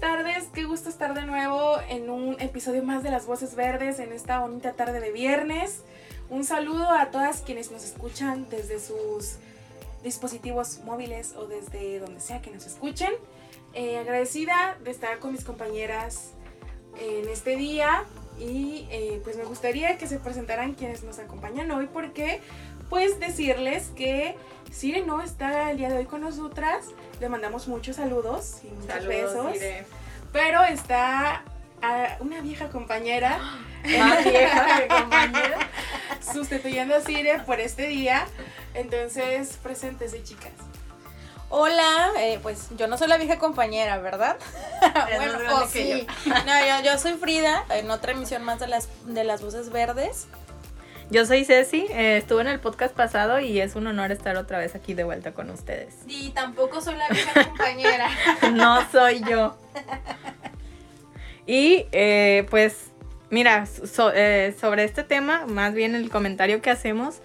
Tardes, qué gusto estar de nuevo en un episodio más de Las Voces Verdes en esta bonita tarde de viernes. Un saludo a todas quienes nos escuchan desde sus dispositivos móviles o desde donde sea que nos escuchen. Eh, agradecida de estar con mis compañeras en este día y eh, pues me gustaría que se presentaran quienes nos acompañan hoy porque pues decirles que Sire no está el día de hoy con nosotras, le mandamos muchos saludos y muchos besos, pero está a una vieja compañera, más vieja compañera, sustituyendo a Sire por este día, entonces preséntese chicas. Hola, eh, pues yo no soy la vieja compañera, ¿verdad? bueno, o sí. No, yo, soy Frida, en otra emisión más de las, de las voces verdes. Yo soy Ceci, eh, estuve en el podcast pasado y es un honor estar otra vez aquí de vuelta con ustedes. Y tampoco soy la vieja compañera. no soy yo. Y eh, pues, mira, sobre este tema, más bien el comentario que hacemos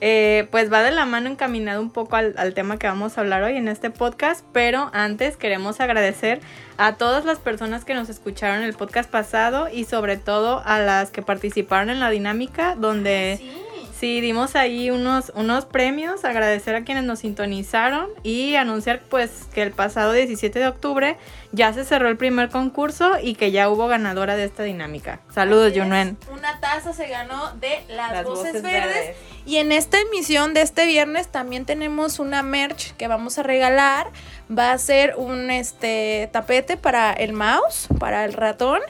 eh, pues va de la mano encaminado un poco al, tema que vamos a hablar hoy en este podcast, pero antes queremos agradecer a todas las personas que nos escucharon el podcast pasado y sobre todo a las que participaron en la dinámica donde... dimos ahí unos, unos premios, agradecer a quienes nos sintonizaron y anunciar pues que el pasado 17 de octubre ya se cerró el primer concurso y que ya hubo ganadora de esta dinámica. Saludos, Junuen. Una taza se ganó de Las, voces, verdes y en esta emisión de este viernes también tenemos una merch que vamos a regalar. Va a ser un este tapete para el mouse, para el ratón.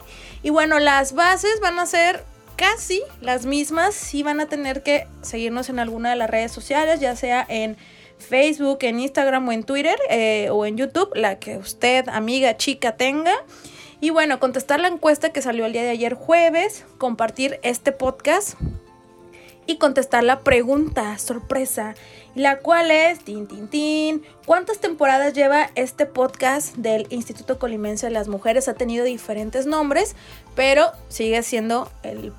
Y bueno, las bases van a ser casi las mismas. y van a tener que seguirnos en alguna de las redes sociales, ya sea en Facebook, en Instagram o en Twitter eh, o en YouTube, la que usted, amiga, chica, tenga. Y bueno, contestar la encuesta que salió el día de ayer jueves, compartir este podcast y contestar la pregunta sorpresa, la cual es, tin, tin, tin, ¿cuántas temporadas lleva este podcast del Instituto Colimense de las Mujeres? Ha tenido diferentes nombres, pero sigue siendo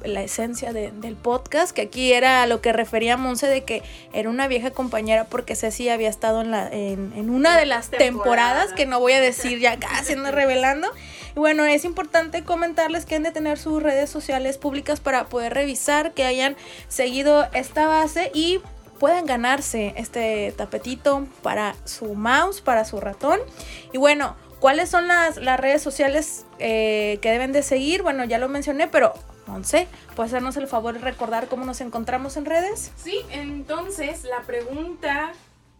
la esencia del podcast, que aquí era lo que refería a Monse de que era una vieja compañera porque Ceci había estado en, la, en, una de las temporadas, que no voy a decir ya casi ando revelando. Y bueno, es importante comentarles que han de tener sus redes sociales públicas para poder revisar que hayan seguido esta base y puedan ganarse este tapetito para su mouse, para su ratón. Y bueno, ¿cuáles son las, redes sociales eh, que deben de seguir? Bueno, ya lo mencioné, pero Monse, ¿puedes hacernos el favor de recordar cómo nos encontramos en redes? Sí, entonces la pregunta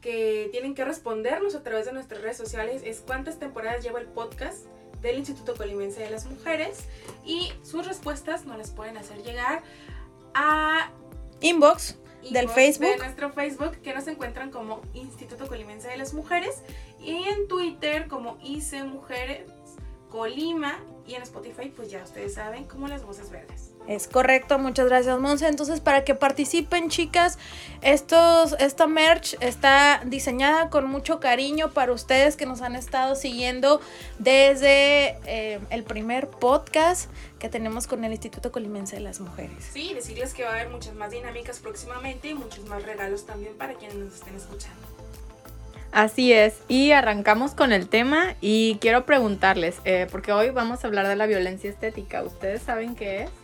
que tienen que respondernos a través de nuestras redes sociales es ¿cuántas temporadas lleva el podcast? del Instituto Colimense de las Mujeres y sus respuestas nos las pueden hacer llegar a inbox, del Facebook. De nuestro Facebook que nos encuentran como Instituto Colimense de las Mujeres y en Twitter como ICE Mujeres Colima y en Spotify pues ya ustedes saben como las voces verdes. Es correcto, muchas gracias Monse. Entonces, para que participen, chicas, estos, esta merch está diseñada con mucho cariño para ustedes que nos han estado siguiendo desde eh, el primer podcast que tenemos con el Instituto Colimense de las Mujeres. Sí, decirles que va a haber muchas más dinámicas próximamente y muchos más regalos también para quienes nos estén escuchando. Así es, y arrancamos con el tema y quiero preguntarles, eh, porque hoy vamos a hablar de la violencia estética, ¿ustedes saben qué es?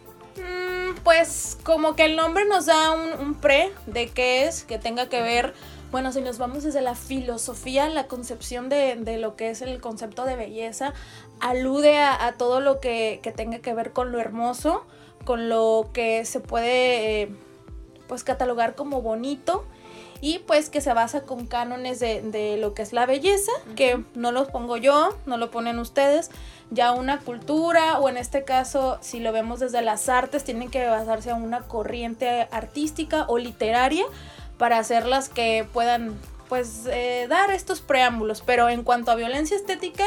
Pues como que el nombre nos da un, pre de qué es, que tenga que ver, bueno, si nos vamos desde la filosofía, la concepción de, lo que es el concepto de belleza, alude a, todo lo que, tenga que ver con lo hermoso, con lo que se puede eh, pues catalogar como bonito y pues que se basa con cánones de, lo que es la belleza, que no los pongo yo, no lo ponen ustedes, ya una cultura o en este caso si lo vemos desde las artes tienen que basarse en una corriente artística o literaria para hacerlas que puedan pues eh, dar estos preámbulos, pero en cuanto a violencia estética,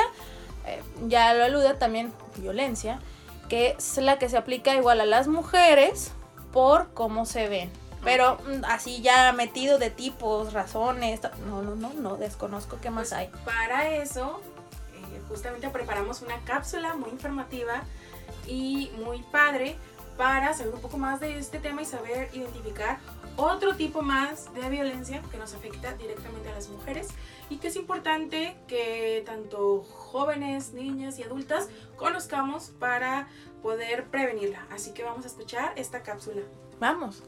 eh, ya lo alude también violencia que es la que se aplica igual a las mujeres por cómo se ven. Pero mm, así ya metido de tipos, razones, no, no, no, no, desconozco qué más Pues, hay. Para eso, justamente preparamos una cápsula muy informativa y muy padre para saber un poco más de este tema y saber identificar otro tipo más de violencia que nos afecta directamente a las mujeres y que es importante que tanto jóvenes, niñas y adultas conozcamos para poder prevenirla. Así que vamos a escuchar esta cápsula. Vamos.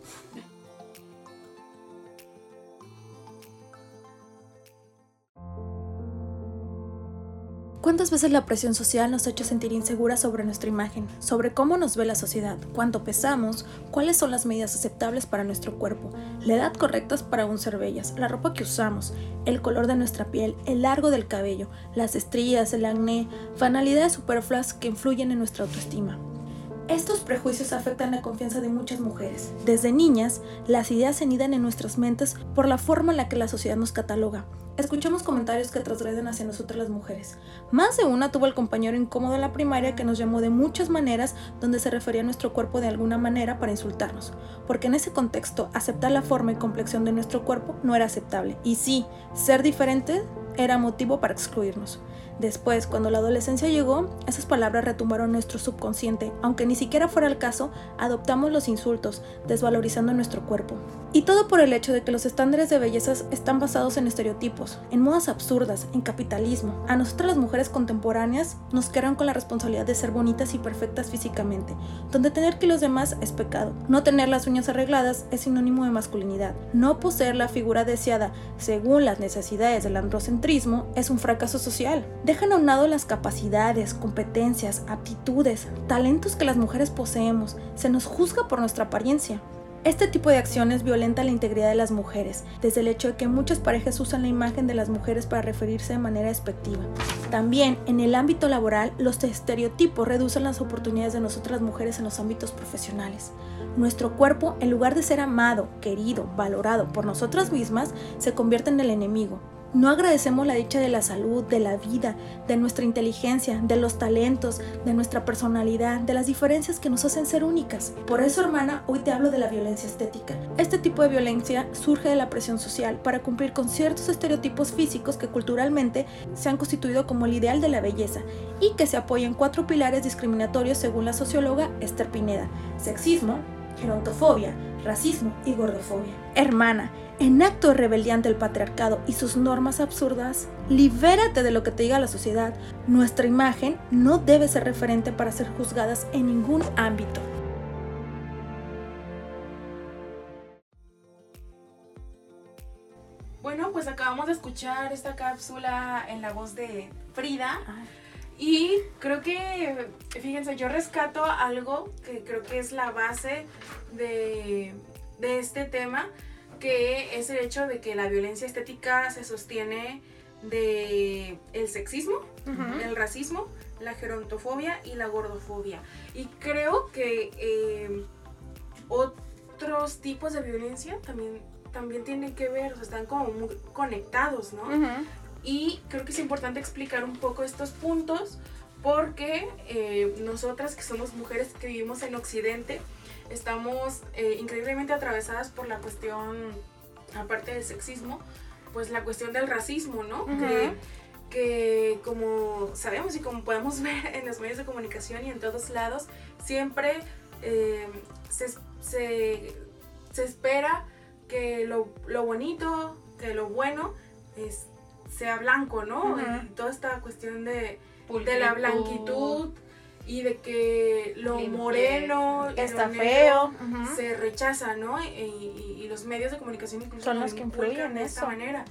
¿Cuántas veces la presión social nos ha hecho sentir inseguras sobre nuestra imagen, sobre cómo nos ve la sociedad, cuánto pesamos, cuáles son las medidas aceptables para nuestro cuerpo, la edad correcta para aún ser bellas, la ropa que usamos, el color de nuestra piel, el largo del cabello, las estrías, el acné, banalidades superfluas que influyen en nuestra autoestima? Estos prejuicios afectan la confianza de muchas mujeres. Desde niñas, las ideas se anidan en nuestras mentes por la forma en la que la sociedad nos cataloga. Escuchamos comentarios que transgreden hacia nosotras las mujeres. Más de una tuvo el compañero incómodo en la primaria que nos llamó de muchas maneras donde se refería a nuestro cuerpo de alguna manera para insultarnos. Porque en ese contexto, aceptar la forma y complexión de nuestro cuerpo no era aceptable. Y sí, ser diferente era motivo para excluirnos. Después, cuando la adolescencia llegó, esas palabras retumbaron nuestro subconsciente, aunque ni siquiera fuera el caso, adoptamos los insultos, desvalorizando nuestro cuerpo. Y todo por el hecho de que los estándares de belleza están basados en estereotipos, en modas absurdas, en capitalismo. A nosotras las mujeres contemporáneas nos quedan con la responsabilidad de ser bonitas y perfectas físicamente, donde tener que los demás es pecado. No tener las uñas arregladas es sinónimo de masculinidad. No poseer la figura deseada según las necesidades del androcentrismo es un fracaso social. Dejan a un lado las capacidades, competencias, aptitudes, talentos que las mujeres poseemos. Se nos juzga por nuestra apariencia. Este tipo de acciones violenta la integridad de las mujeres, desde el hecho de que muchas parejas usan la imagen de las mujeres para referirse de manera despectiva. También, en el ámbito laboral, los estereotipos reducen las oportunidades de nosotras mujeres en los ámbitos profesionales. Nuestro cuerpo, en lugar de ser amado, querido, valorado por nosotras mismas, se convierte en el enemigo. No agradecemos la dicha de la salud, de la vida, de nuestra inteligencia, de los talentos, de nuestra personalidad, de las diferencias que nos hacen ser únicas. Por eso, hermana, hoy te hablo de la violencia estética. Este tipo de violencia surge de la presión social para cumplir con ciertos estereotipos físicos que culturalmente se han constituido como el ideal de la belleza y que se apoyan cuatro pilares discriminatorios según la socióloga Esther Pineda. Sexismo, gerontofobia, racismo y gordofobia. Hermana, en acto de rebeldía ante el patriarcado y sus normas absurdas, libérate de lo que te diga la sociedad. Nuestra imagen no debe ser referente para ser juzgadas en ningún ámbito. Bueno, pues acabamos de escuchar esta cápsula en la voz de Frida. Y creo que, fíjense, yo rescato algo que creo que es la base de, de este tema, que es el hecho de que la violencia estética se sostiene de el sexismo, el racismo, la gerontofobia y la gordofobia. Y creo que eh, otros tipos de violencia también, también tienen que ver, o sea, están como muy conectados, ¿no? Y creo que es importante explicar un poco estos puntos porque eh, nosotras que somos mujeres que vivimos en Occidente, estamos eh, increíblemente atravesadas por la cuestión, aparte del sexismo, pues la cuestión del racismo, ¿no? Que, que como sabemos y como podemos ver en los medios de comunicación y en todos lados, siempre eh, se, se- se espera que lo, lo bonito, que lo bueno es, sea blanco, ¿no? Ujú. Y toda esta cuestión de, de la blanquitud y de que lo Limpieza. moreno Está lo feo. se rechaza, ¿no? Y, y- y los medios de comunicación incluso Son lo los que influyen de esta manera.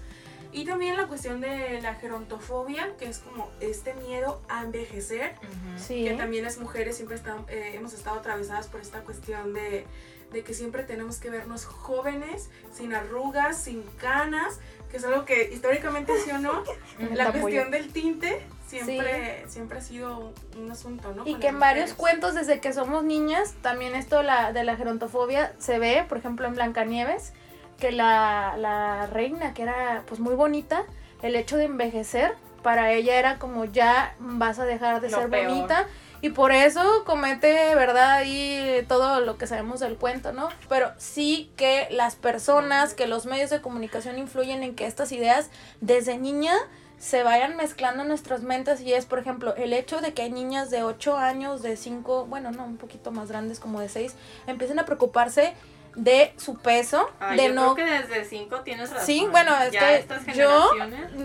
Y también la cuestión de la gerontofobia, que es como este miedo a envejecer, Sí. que también las mujeres siempre están, eh, hemos estado atravesadas por esta cuestión de, de que siempre tenemos que vernos jóvenes, sin arrugas, sin canas, que es algo que históricamente sí o no, la Te apoyo. cuestión del tinte siempre, siempre ha sido un, un asunto, ¿no? Y con que en varios mujeres. cuentos desde que somos niñas, también esto la, de la gerontofobia se ve, por ejemplo en Blancanieves, que la, la reina, que era pues muy bonita, el hecho de envejecer, para ella era como ya vas a dejar de Lo ser peor. bonita y por eso comete, ¿verdad? Y todo lo que sabemos del cuento, ¿no? Pero sí que las personas, que los medios de comunicación influyen en que estas ideas desde niña se vayan mezclando en nuestras mentes y es, por ejemplo, el hecho de que hay niñas de 8 años, de 5, bueno, no, un poquito más grandes como de 6, empiecen a preocuparse de su peso, de yo no creo que desde 5 tienes razón. Sí, bueno, es Ya que estas yo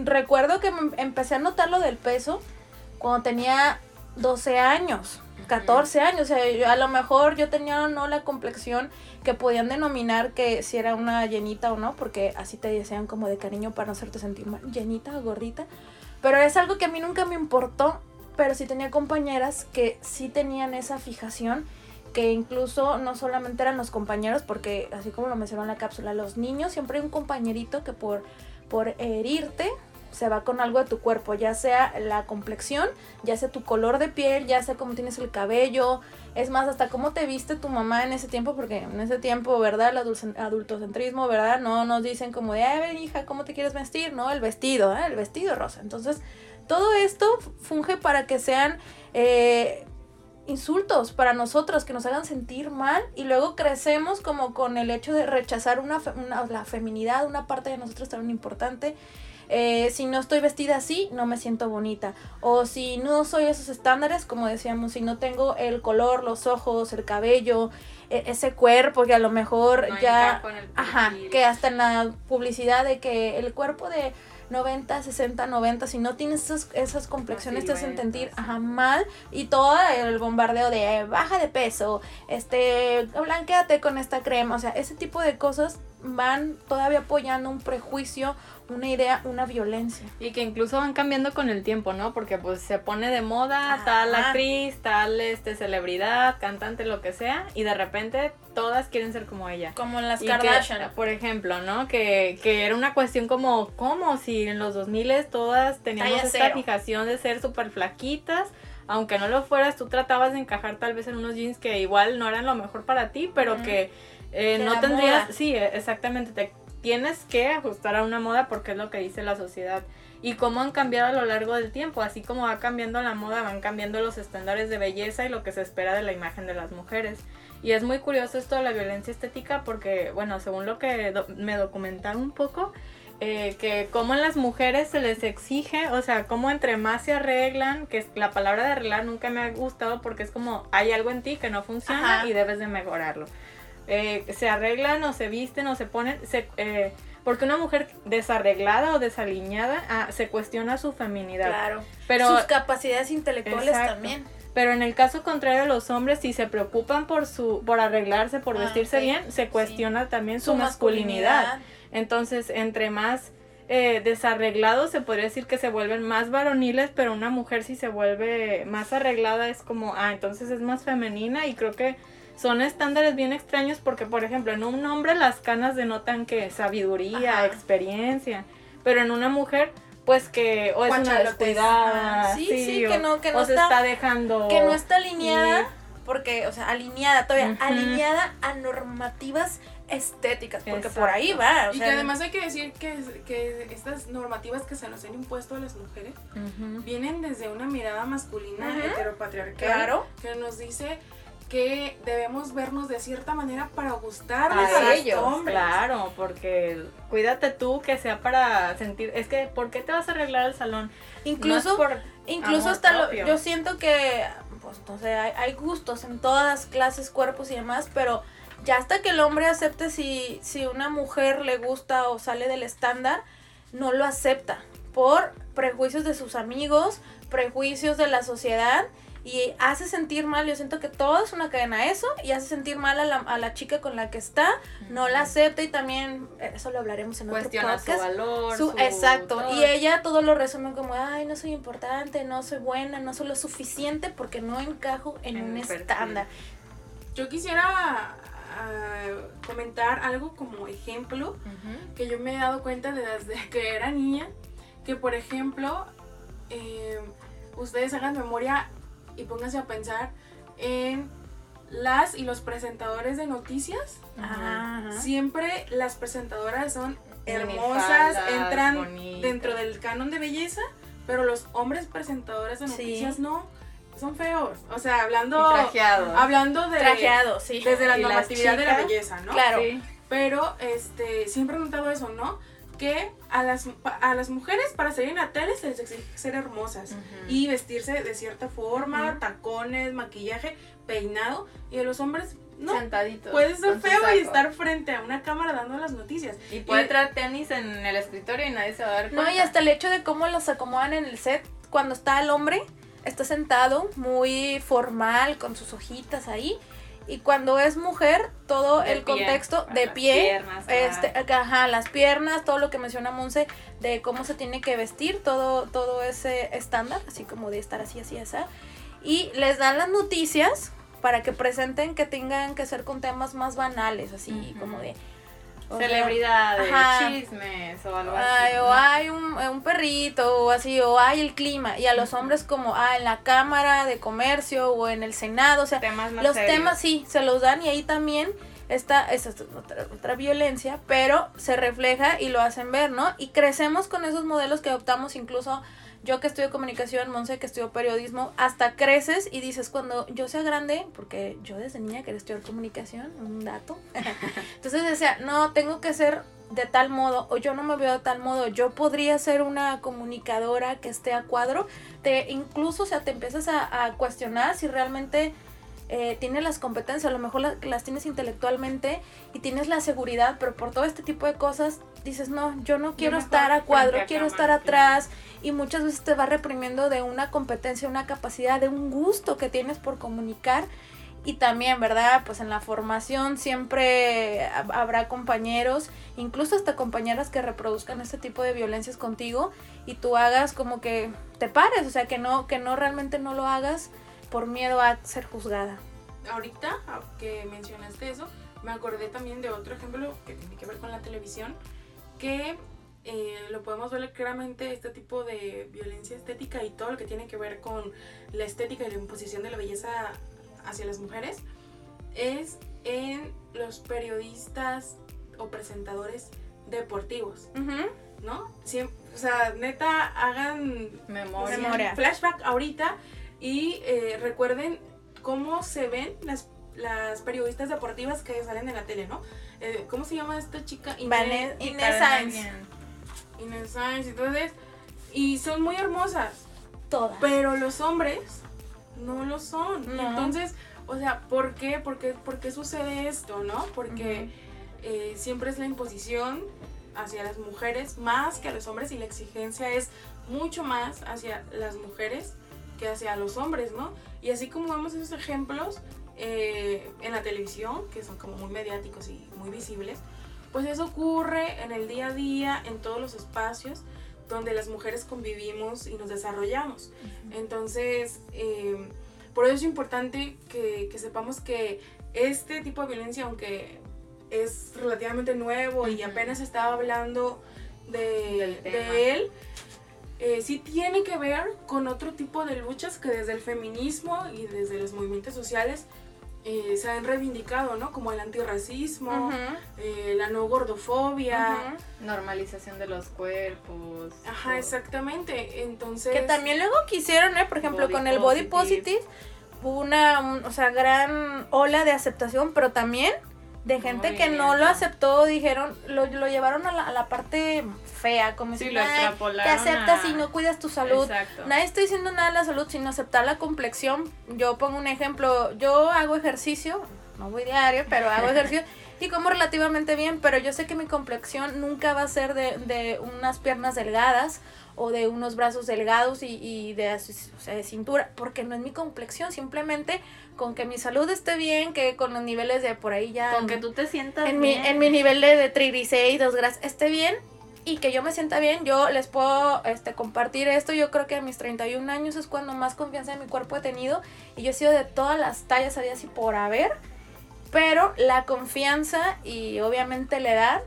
recuerdo que me empecé a notar lo del peso cuando tenía 12 años, 14 años. O sea, yo- a lo mejor yo tenía o no la complexión que podían denominar que si era una llenita o no, porque así te desean como de cariño para no hacerte sentir mal, llenita o gordita. Pero es algo que a mí nunca me importó, pero sí tenía compañeras que sí tenían esa fijación que incluso no solamente eran los compañeros, porque así como lo mencionó en la cápsula, los niños siempre hay un compañerito que por, por herirte se va con algo de tu cuerpo, ya sea la complexión, ya sea tu color de piel, ya sea cómo tienes el cabello, es más, hasta cómo te viste tu mamá en ese tiempo, porque en ese tiempo, ¿verdad? El adultocentrismo, ¿verdad? No nos dicen como de, a ver, hija, ¿cómo te quieres vestir? No, el vestido, ¿eh? El vestido rosa. Entonces, todo esto funge para que sean eh, insultos para nosotros, que nos hagan sentir mal y luego crecemos como con el hecho de rechazar una, la feminidad, una parte de nosotros tan importante. Eh, si no estoy vestida así, no me siento bonita. O si no soy esos estándares, como decíamos, si no tengo el color, los ojos, el cabello, e- ese cuerpo que a lo mejor No ya... Ajá, que hasta en la publicidad de que el cuerpo de 90, 60, 90, si no tienes esas, esas complexiones te hacen sentir ajá, mal y todo el bombardeo de eh, baja de peso, este, blanqueate con esta crema, o sea, ese tipo de cosas van todavía apoyando un prejuicio, una idea, una violencia. Y que incluso van cambiando con el tiempo, ¿no? Porque pues se pone de moda Ajá. tal actriz, tal este celebridad, cantante, lo que sea, y de repente todas quieren ser como ella. Como en las Y que, por ejemplo, ¿no? Que, que era una cuestión como, ¿cómo? Si en los 2000 todas teníamos Talla esta cero. fijación de ser súper flaquitas, aunque no lo fueras, tú tratabas de encajar tal vez en unos jeans que igual no eran lo mejor para ti, pero que eh, Que no tendrías, moda. sí, exactamente, te tienes que ajustar a una moda porque es lo que dice la sociedad. Y cómo han cambiado a lo largo del tiempo, así como va cambiando la moda, van cambiando los estándares de belleza y lo que se espera de la imagen de las mujeres. Y es muy curioso esto de la violencia estética porque, bueno, según lo que do- me documentaron un poco, eh, que como en las mujeres se les exige, o sea, como entre más se arreglan, que la palabra de arreglar nunca me ha gustado porque es como hay algo en ti que no funciona Ajá. y debes de mejorarlo. Eh, se arreglan o se visten o se ponen, se, eh, porque una mujer desarreglada o desaliñada ah, se cuestiona su feminidad. Claro. Pero Sus capacidades intelectuales Exacto. también. pero en el caso contrario de los hombres, si se preocupan por su, por arreglarse, por Ah, vestirse bien, se Sí. cuestiona también su, masculinidad. Entonces, entre más eh, desarreglados, se podría decir que se vuelven más varoniles, pero una mujer si se vuelve más arreglada es como, ah, entonces es más femenina y creo que son estándares bien extraños porque, por ejemplo, en un hombre las canas denotan que sabiduría, Ajá. experiencia, pero en una mujer pues que o es una descuidada. Sí, sí, o, que no- que no o se está- dejando que no está alineada, porque, o sea, alineada, todavía, alineada a normativas estéticas, porque por ahí va, o Y sea, que además hay que decir que, que estas normativas que se nos han impuesto a las mujeres vienen desde una mirada masculina, heteropatriarcal, claro, que nos dice que debemos vernos de cierta manera para gustarles a a, los ellos, hombres. claro, porque cuídate tú que sea para sentir, es que ¿por qué te vas a arreglar el salón? incluso, No es por incluso hasta lo, yo siento que, pues, no sé, hay, hay gustos en todas las clases, cuerpos y demás, pero ya hasta que el hombre acepte si, si una mujer le gusta o sale del estándar, no lo acepta por prejuicios de sus amigos, prejuicios de la sociedad y hace sentir mal, yo siento que todo es una cadena eso y hace sentir mal a la, a la chica con la que está, no la acepta y también, eh, eso lo hablaremos en otro cuestiona su podcast. valor, Su- su- exacto. todo. Y ella todo lo resume como, ay, no soy importante, no soy buena, no soy lo suficiente porque no encajo en, En un perfil. estándar. Yo quisiera ah, comentar algo como ejemplo que yo me he dado cuenta desde que era niña, que por ejemplo, eh, ustedes hagan memoria y pónganse a pensar en las y los presentadores de noticias. Ajá. Siempre las presentadoras son hermosas, entran bonitas. dentro del canon de belleza, pero los hombres presentadores de Sí. noticias no. son feos. O sea, hablando. Hablando de. Trajeado, sí. Desde la normatividad de la belleza, ¿no? Claro. Sí. Pero este, siempre he notado eso, ¿no? Que a las, a las mujeres para salir en la tele se les exige ser hermosas y vestirse de cierta forma, tacones, maquillaje, peinado. Y a los hombres, no. Sentaditos. Puede ser feo y estar frente a una cámara dando las noticias. Y puede y- traer tenis en el escritorio y nadie se va a dar cuenta. No, y hasta el hecho de cómo los acomodan en el set, cuando está el hombre, está sentado muy formal, con sus hojitas ahí. Y cuando es mujer, todo De el pie, contexto con de las pie, piernas, este, ajá. las piernas, todo lo que menciona Monse, de cómo se tiene que vestir, todo, todo ese estándar, así como de estar así, así, así. Y les dan las noticias para que presenten que tengan que ser con temas más banales, así como de... o sea, Celebridades, Ajá. chismes o algo así. O ¿no? hay un, un perrito o así, o hay el clima. Y a los hombres como, ah, en la Cámara de Comercio o en el Senado, o sea, temas los serios. temas sí, se los dan y ahí también está, esa es otra, otra violencia, pero se refleja y lo hacen ver, ¿no? Y crecemos con esos modelos que adoptamos incluso... Yo que estudio comunicación, Monse que estudió periodismo, hasta creces y dices cuando yo sea grande, porque yo desde niña quería estudiar comunicación, un dato. Entonces decía, no, tengo que ser de tal modo o yo no me veo de tal modo, yo podría ser una comunicadora que esté a cuadro, te incluso, o sea, te empiezas a cuestionar si realmente eh, tienes las competencias, a lo mejor la- las tienes intelectualmente y tienes la seguridad, pero por todo este tipo de cosas dices, no, yo no quiero estar a cuadro, a quiero estar atrás y muchas veces te va reprimiendo de una competencia, una capacidad, de un gusto que tienes por comunicar. Y también, ¿verdad? Pues en la formación siempre hab- habrá compañeros, incluso hasta compañeras que reproduzcan este tipo de violencias contigo y tú hagas como que te pares, o sea, que no, que no realmente no lo hagas por miedo a ser juzgada. ahorita ah, que mencionaste eso, me acordé también de otro ejemplo que tiene que ver con la televisión, que eh, lo podemos ver claramente, este tipo de violencia estética y todo lo que tiene que ver con la estética y la imposición de la belleza hacia las mujeres, es en los periodistas o presentadores deportivos, ¿no? Siem- o sea, neta, hagan Memoria. Memoria. flashback ahorita y eh, recuerden cómo se ven las, las periodistas deportivas que salen en la tele, ¿no? Eh, ¿Cómo se llama esta chica? Inés, Inés Sainz. Inés Sainz, entonces, y son muy hermosas, Todas. pero los hombres no lo son. No. entonces, o sea, ¿por qué? ¿Por qué, por qué sucede esto, no? Porque eh, siempre es la imposición hacia las mujeres más que a los hombres y la exigencia es mucho más hacia las mujeres que hacia los hombres, ¿no? Y así como vemos esos ejemplos eh, en la televisión, que son como muy mediáticos y muy visibles, pues eso ocurre en el día a día, en todos los espacios donde las mujeres convivimos y nos desarrollamos. Entonces, eh, por eso es importante que, que sepamos que este tipo de violencia, aunque es relativamente nuevo y apenas estaba hablando de él, eh, sí tiene que ver con otro tipo de luchas que desde el feminismo y desde los movimientos sociales eh, se han reivindicado, ¿no? Como el antirracismo, eh, la no gordofobia. ujú. Normalización de los cuerpos. Ajá, exactamente. Entonces. Que también luego quisieron, ¿eh? Por ejemplo, con el body positive. positive, hubo una, un- o sea, gran ola de aceptación, pero también de gente que no lo aceptó, dijeron, lo, lo llevaron a la, a la parte fea, como Sí, si "Ay, te aceptas a- y no cuidas tu salud. Exacto. Nadie está diciendo nada de la salud, sino aceptar la complexión. Yo pongo un ejemplo, yo hago ejercicio, no voy diario, pero hago ejercicio y como relativamente bien, pero yo sé que mi complexión nunca va a ser de, de unas piernas delgadas o de unos brazos delgados y, y de, o sea, de cintura, porque no es mi complexión, simplemente con que mi salud esté bien, que con los niveles de por ahí ya... Con que tú te sientas en mi, bien. en mi nivel de, de triglicéridos, grasa, esté bien y que yo me sienta bien, yo les puedo este, compartir esto. Yo creo que a mis 31 años es cuando más confianza en mi cuerpo he tenido y yo he sido de todas las tallas, había así por haber, pero la confianza y obviamente la edad,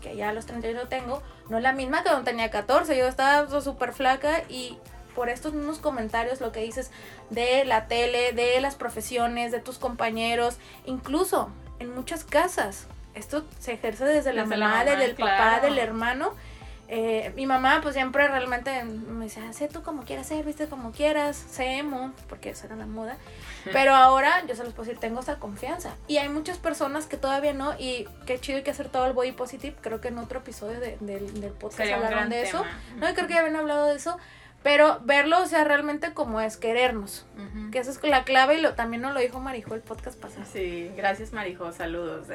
que ya a los 31 tengo, no es la misma que cuando tenía 14. Yo estaba súper flaca y por estos mismos comentarios, lo que dices de la tele, de las profesiones, de tus compañeros, incluso en muchas casas. Esto se ejerce desde la Desde la mamá, mamá, desde el papá, claro. del hermano. eh, mi mamá pues siempre realmente me decía, sé tú como quieras ser, viste como quieras, sé emo, porque esa era la moda. Pero ahora yo se los puedo decir, tengo esa confianza. Y hay muchas personas que todavía no, y qué chido hay que hacer todo el body positive. Creo que en otro episodio de- del- del podcast Sería hablaron de eso. tema. No, y creo que ya habían hablado de eso. Pero verlo, o sea, realmente como es querernos. Que esa es la clave y lo, también nos lo dijo Marijo el podcast pasado. Sí, gracias Marijo, saludos.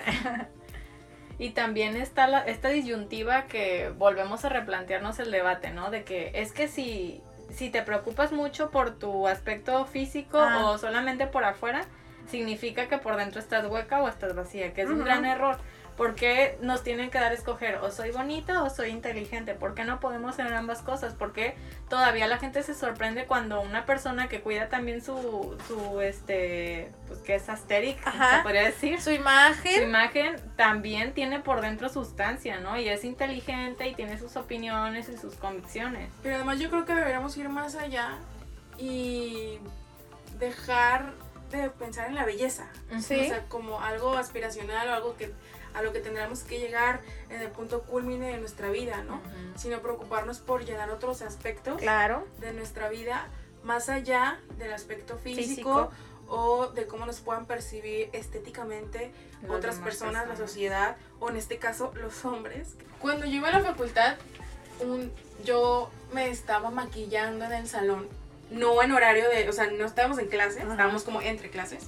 y también está la, esta disyuntiva que volvemos a replantearnos el debate, ¿no? De que es que si, si te preocupas mucho por tu aspecto físico Ah. o solamente por afuera, significa que por dentro estás hueca o estás vacía, que es un gran error. Porque nos tienen que dar a escoger o soy bonita o soy inteligente? ¿Por qué no podemos ser ambas cosas? Porque todavía la gente se sorprende cuando una persona que cuida también su, su este, pues que es asteric, Ajá. se podría decir, Su su imagen. imagen también tiene por dentro sustancia, ¿no? Y es inteligente y tiene sus opiniones y sus convicciones. Pero además yo creo que deberíamos ir más allá y dejar de pensar en la belleza. Sí. O sea, como algo aspiracional o algo que a lo que tendremos que llegar en el punto culmine de nuestra vida, ¿no? Sino preocuparnos por llenar otros aspectos Claro. de nuestra vida más allá del aspecto físico, Físico. o de cómo nos puedan percibir estéticamente Las otras demás personas, la personas. sociedad o en este caso los hombres. Cuando yo iba a la facultad, un- yo me estaba maquillando en el salón, no en horario de, o sea, no estábamos en clase, Ajá. estábamos como entre clases.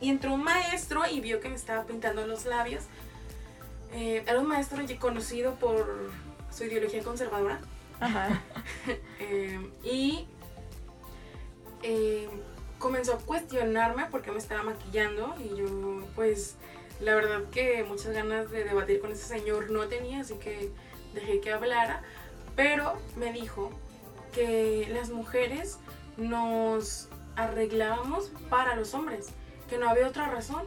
Y entró un maestro y vio que me estaba pintando los labios. Eh, era un maestro conocido por su ideología conservadora. Ajá. Eh, y eh, comenzó a cuestionarme por qué me estaba maquillando y yo pues la verdad que muchas ganas de debatir con ese señor no tenía, así que dejé que hablara, pero me dijo que las mujeres nos arreglábamos para los hombres, que no había otra razón.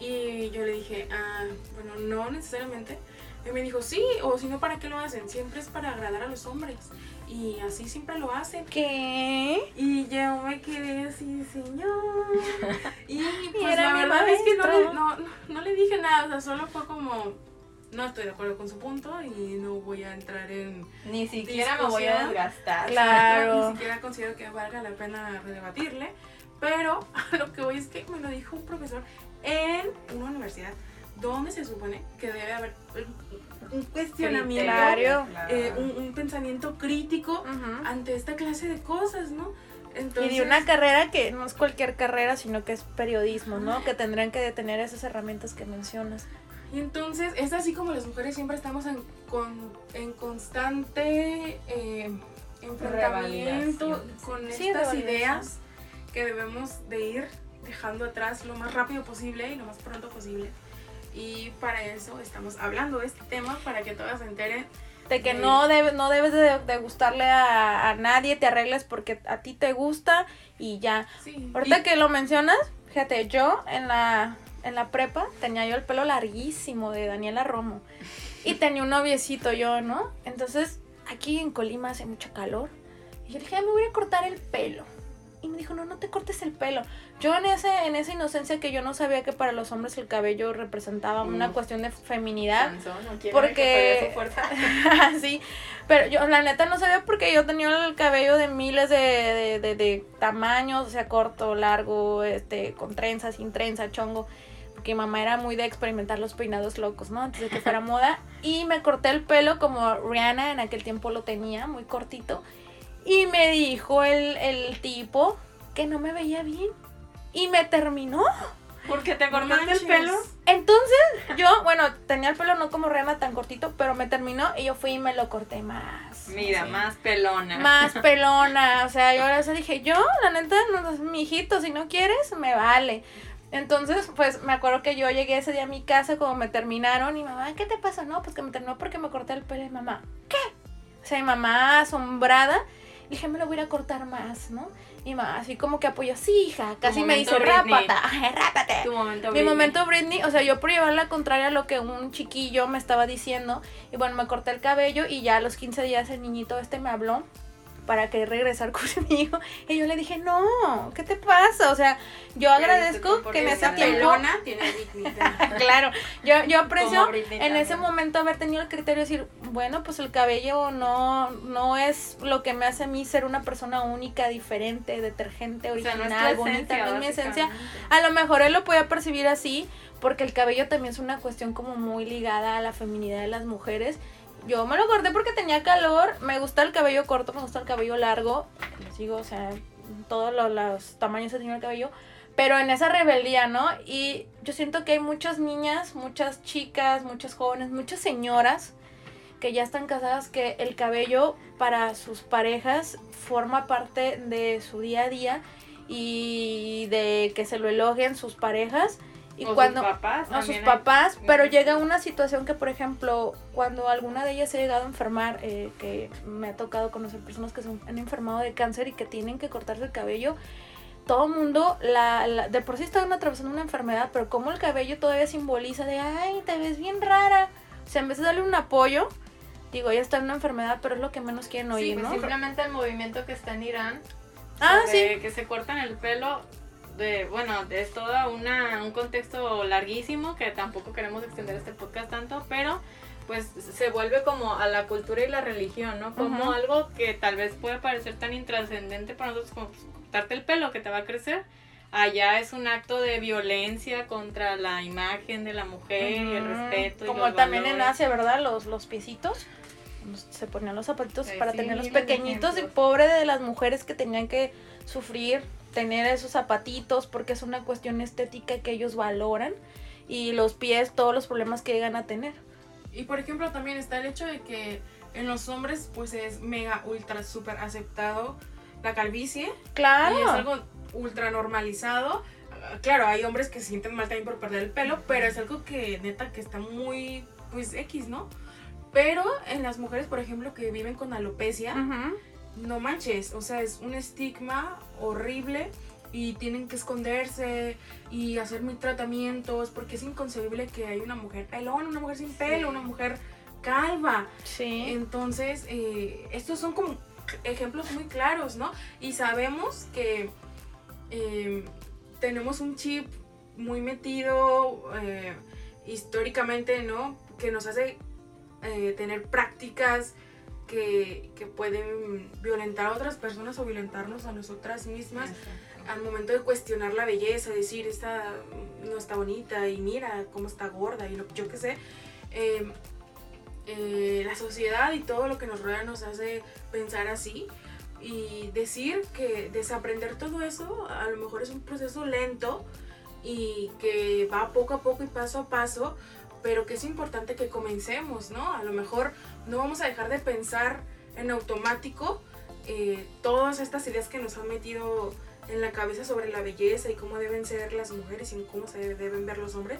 Y yo le dije, ah, bueno, no necesariamente. Y me dijo, sí, o si no, ¿para qué lo hacen? Siempre es para agradar a los hombres. Y así siempre lo hacen. ¿Qué? Y yo me quedé así, señor. Y pues era la verdad es que no maestro. le, no, no- no le dije nada, o sea, solo fue como, no estoy de acuerdo con su punto y no voy a entrar en... Ni siquiera me voy a desgastar. Claro. Ni siquiera considero que valga la pena redebatirle, pero a lo que voy es que me lo dijo un profesor en una universidad donde se supone que debe haber un- cuestionamiento, eh, un, un pensamiento crítico ante esta clase de cosas, ¿no? Entonces, Y de una carrera que no es cualquier carrera, sino que es periodismo, ¿no? Que tendrán que tener esas herramientas que mencionas. y entonces es así como las mujeres siempre estamos en, con- en constante eh, enfrentamiento con Sí, estas ideas que debemos de ir dejando atrás lo más rápido posible y lo más pronto posible. Y para eso estamos hablando de este tema, para que todas se enteren. De que no, debe- no debes de, de gustarle a, a nadie, te arregles porque a ti te gusta y ya. Sí. Ahorita Y- que lo mencionas, fíjate, yo en la, en la prepa tenía yo el pelo larguísimo de Daniela Romo. Y tenía un noviecito yo, ¿no? Entonces, aquí en Colima hace mucho calor. Y yo dije, "Ay, me voy a cortar el pelo. Y me dijo, no, no te cortes el pelo. Yo en, ese, en esa inocencia que yo no sabía que para los hombres el cabello representaba una Mm. cuestión de feminidad. Sansón, ¿no Porque- que su fuerza? sí, pero yo la neta no sabía porque yo tenía el cabello de miles de, de, de- de tamaños, o sea, corto, largo, este, con trenza, sin trenza, chongo. Porque mi mamá era muy de experimentar los peinados locos, ¿no? Antes de que fuera moda. Y me corté el pelo como Rihanna en aquel tiempo lo tenía, muy cortito. Y me dijo el, el tipo que no me veía bien. Y me terminó. Porque te cortaste el pelo. Entonces, yo, bueno, tenía el pelo no como Rihanna tan cortito, pero me terminó y yo fui y me lo corté más. Mira, Sí. más pelona. Más pelona. O sea, yo ahora dije, yo, la neta, no, mi hijito, si no quieres, me vale. Entonces, pues me acuerdo que yo llegué ese día a mi casa, como me terminaron, y mamá, ¿qué te pasa? No, pues que me terminó porque me corté el pelo. Y mamá, ¿qué? O sea, mi mamá asombrada, dije, me lo voy a cortar más, ¿no? Y mamá, así como que apoyó, sí, hija, casi me dice, rápata, rápate. Tu momento. Mi Britney. momento Britney, o sea, yo por llevar la contraria a lo que un chiquillo me estaba diciendo, y bueno, me corté el cabello y ya a los 15 días el niñito este me habló para querer regresar conmigo. Y yo le dije, no, ¿qué te pasa? O sea, yo agradezco que en ese tiempo... tiene dignidad. claro, yo, yo aprecio en ese momento haber tenido el criterio de decir, bueno, pues el cabello no, no es lo que me hace a mí ser una persona única, diferente, detergente, original, bonita, no es mi esencia. A lo mejor él lo podía percibir así, porque el cabello también es una cuestión como muy ligada a la feminidad de las mujeres yo me lo corté porque tenía calor. Me gusta el cabello corto, me gusta el cabello largo. Les digo, o sea, todos los, tamaños he tenido el cabello. Pero en esa rebeldía, ¿no? Y yo siento que hay muchas niñas, muchas chicas, muchas jóvenes, muchas señoras que ya están casadas que el cabello para sus parejas forma parte de su día a día y de que se lo elogien sus parejas y cuando sus papás, sus papás pero llega una situación que por ejemplo cuando alguna de ellas ha llegado a enfermar eh, que me ha tocado conocer personas que se han enfermado de cáncer y que tienen que cortarse el cabello todo el mundo la, de por sí están atravesando una enfermedad pero como el cabello todavía simboliza de ay te ves bien rara o sea en vez de darle un apoyo digo ya está en una enfermedad pero es lo que menos quieren oír pues no simplemente el movimiento que está en Irán ah sí. que se cortan el pelo de, bueno, es todo una, un contexto larguísimo que tampoco queremos extender este podcast tanto, pero pues se vuelve como a la cultura y la religión, ¿no? Como algo que tal vez puede parecer tan intrascendente para nosotros como pues, cortarte el pelo que te va a crecer. Allá es un acto de violencia contra la imagen de la mujer y el respeto. Como también en Asia, ¿verdad? Los, los piecitos se ponían los zapatitos para tenerlos pequeñitos y pobre de las mujeres que tenían que sufrir tener esos zapatitos porque es una cuestión estética que ellos valoran y los pies, todos los problemas que llegan a tener. Y por ejemplo también está el hecho de que en los hombres pues es mega ultra super aceptado la calvicie. Claro. Y es algo ultra normalizado. Claro, hay hombres que se sienten mal también por perder el pelo, pero es algo que neta que está muy pues X, ¿no? Pero en las mujeres, por ejemplo, que viven con alopecia, no manches, o sea, es un estigma horrible y tienen que esconderse y hacer mil tratamientos porque es inconcebible que hay una mujer una mujer sin pelo, una mujer calva. Sí. Entonces, eh, estos son como ejemplos muy claros, ¿no? Y sabemos que eh, tenemos un chip muy metido eh, históricamente, ¿no? Que nos hace tener prácticas que, pueden violentar a otras personas o violentarnos a nosotras mismas al momento de cuestionar la belleza, decir, esta no está bonita y mira cómo está gorda y lo, yo qué sé. Em, eh, la sociedad y todo lo que nos rodea nos hace pensar así y decir que desaprender todo eso a lo mejor es un proceso lento y que va poco a poco y paso a paso, pero que es importante que comencemos, ¿no? A lo mejor no vamos a dejar de pensar en automático eh, todas estas ideas que nos han metido en la cabeza sobre la belleza y cómo deben ser las mujeres y cómo se deben ver los hombres,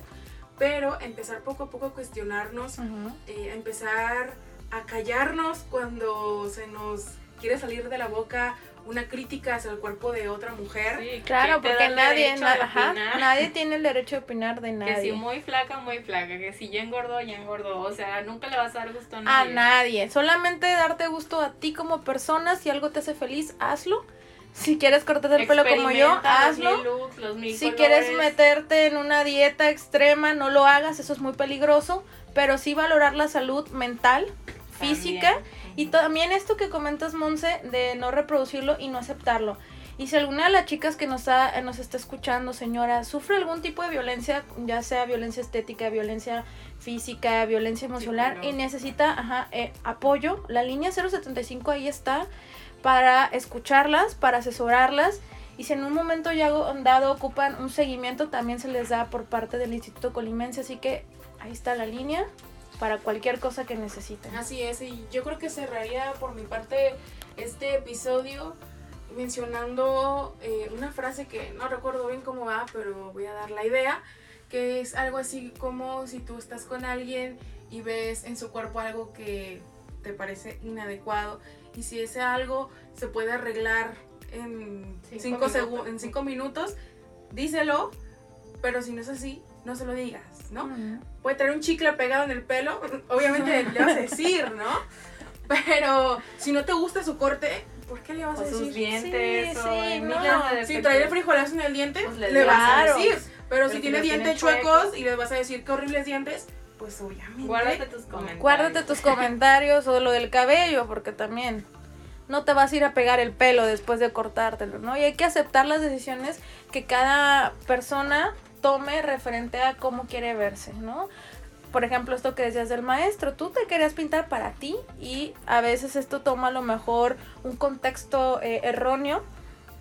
pero empezar poco a poco a cuestionarnos, eh, empezar a callarnos cuando se nos quiere salir de la boca una crítica hacia el cuerpo de otra mujer. Sí, claro, porque nadie, nadie tiene el derecho de opinar de nadie. Que si muy flaca, muy flaca, que si ya engordó, ya engordó, o sea, nunca le vas a dar gusto a nadie. A nadie, solamente darte gusto a ti como persona, si algo te hace feliz, hazlo. Si quieres cortarte el pelo como yo, hazlo. si quieres meterte en una dieta extrema, no lo hagas, eso es muy peligroso, pero sí valorar la salud mental, física. Y también esto que comentas, Monse, de no reproducirlo y no aceptarlo. Y si alguna de las chicas que nos está, nos está escuchando, señora, sufre algún tipo de violencia, ya sea violencia estética, violencia física, violencia emocional, y necesita ajá, eh, apoyo, la línea 075 ahí está para escucharlas, para asesorarlas. Y si en un momento ya dado ocupan un seguimiento, también se les da por parte del Instituto Colimense. Así que ahí está la línea para cualquier cosa que necesiten. Así es, y yo creo que cerraría por mi parte este episodio mencionando eh, una frase que no recuerdo bien cómo va, pero voy a dar la idea, que es algo así como si tú estás con alguien y ves en su cuerpo algo que te parece inadecuado y si ese algo se puede arreglar en cinco, en cinco minutos, díselo, pero si no es así, no se lo digas, ¿no? Puede tener un chicle pegado en el pelo, obviamente le vas a decir, ¿no? Pero si no te gusta su corte, ¿Por qué le vas a decir? sus dientes, Sí, o sí, no. de Si trae el frijolazo en el diente, Pues le le, vas a decir. Pero, Pero si si tiene dientes chuecos chuecos. y les vas a decir qué horribles dientes, pues obviamente. Guárdate tus comentarios. Guárdate tus comentarios o lo del cabello, porque también no te vas a ir a pegar el pelo después de cortártelo, ¿no? Y hay que aceptar las decisiones que cada persona tome referente a cómo quiere verse, ¿no? Por ejemplo, esto que decías del maestro, tú te querías pintar para ti y a veces esto toma a lo mejor un contexto eh, erróneo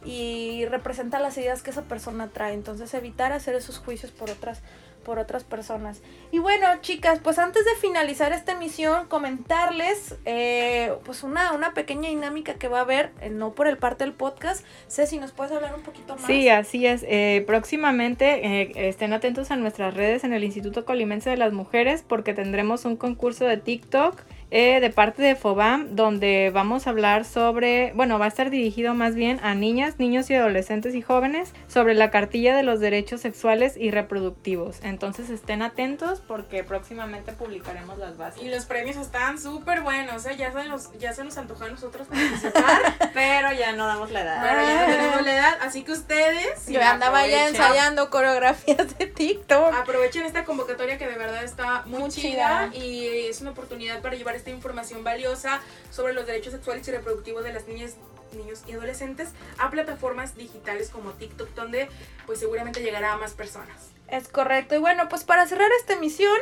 y representa las ideas que esa persona trae. Entonces evitar hacer esos juicios por otras por otras personas. Y bueno, chicas, pues antes de finalizar esta emisión, comentarles eh, pues una, una pequeña dinámica que va a haber, eh, no por el parte del podcast. Ceci, ¿nos puedes hablar un poquito más? Sí, así es. Eh, próximamente estén atentos a nuestras redes en el Instituto Colimense de las Mujeres porque tendremos un concurso de TikTok eh, de parte de FOBAM donde vamos a hablar sobre, bueno, va a estar dirigido más bien a niñas, niños y adolescentes y jóvenes sobre la cartilla de los derechos sexuales y reproductivos. Entonces estén atentos porque próximamente publicaremos las bases. Y los premios están súper buenos, ¿eh? Ya se, nos, ya se nos antojó a nosotros participar, Pero ya no damos la edad. pero ya no tenemos la edad, así que ustedes Yo andaba ya ensayando coreografías de TikTok. Aprovechen esta convocatoria que de verdad está muy, Muy chida, chida. y es una oportunidad para llevar esta información valiosa sobre los derechos sexuales y reproductivos de las niñas, niños y adolescentes a plataformas digitales como TikTok, donde pues seguramente llegará a más personas. Es correcto. Y bueno, pues para cerrar esta emisión,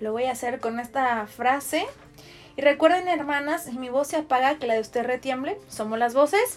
lo voy a hacer con esta frase. Y recuerden, hermanas, mi voz se apaga, que la de usted retiemble. Somos las voces.